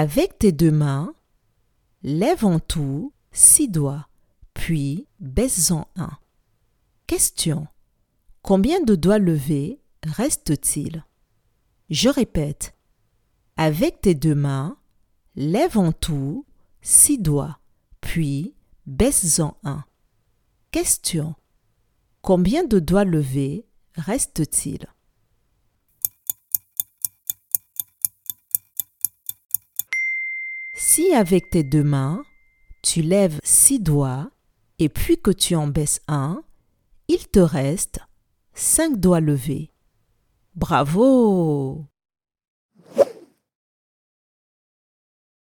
Avec tes deux mains, lève en tout six doigts, puis baisse-en un. Question. Combien de doigts levés reste-t-il? Je répète. Avec tes deux mains, lève en tout six doigts, puis baisse-en un. Question. Combien de doigts levés reste-t-il? Si avec tes deux mains, tu lèves six doigts et puis que tu en baisses un, il te reste cinq doigts levés. Bravo